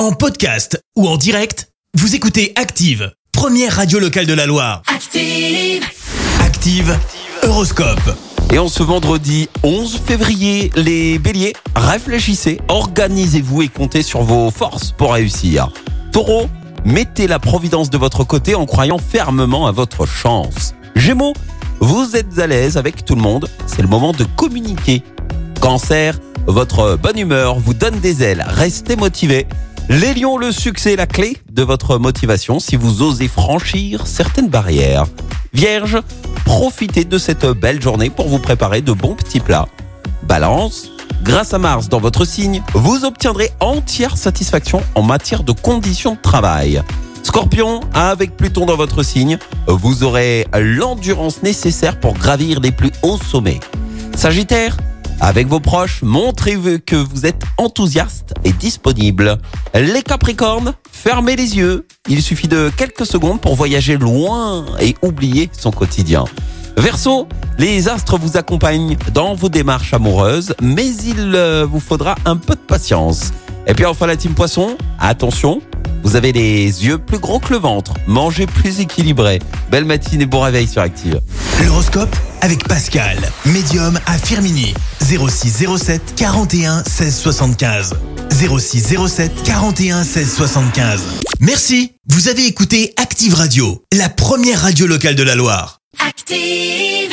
En podcast ou en direct, vous écoutez Active, première radio locale de la Loire. Active. Active, Horoscope. Et en ce vendredi 11 février, les béliers, réfléchissez, organisez-vous et comptez sur vos forces pour réussir. Taureau, mettez la providence de votre côté en croyant fermement à votre chance. Gémeaux, vous êtes à l'aise avec tout le monde, c'est le moment de communiquer. Cancer, votre bonne humeur vous donne des ailes, restez motivé. Les lions, le succès est la clé de votre motivation si vous osez franchir certaines barrières. Vierge, profitez de cette belle journée pour vous préparer de bons petits plats. Balance, grâce à Mars dans votre signe, vous obtiendrez entière satisfaction en matière de conditions de travail. Scorpion, avec Pluton dans votre signe, vous aurez l'endurance nécessaire pour gravir les plus hauts sommets. Sagittaire, avec vos proches, montrez que vous êtes enthousiaste et disponible. Les Capricornes, fermez les yeux. Il suffit de quelques secondes pour voyager loin et oublier son quotidien. Verseau, les astres vous accompagnent dans vos démarches amoureuses, mais il euh, vous faudra un peu de patience. Et puis enfin la team Poisson, attention, vous avez les yeux plus gros que le ventre, mangez plus équilibré. Belle matinée, bon réveil sur Active. L'horoscope avec Pascal, médium à Firmini. 06 07 41 16 75. 06 07 41 16 75. Merci, vous avez écouté Active Radio, la première radio locale de la Loire. Active.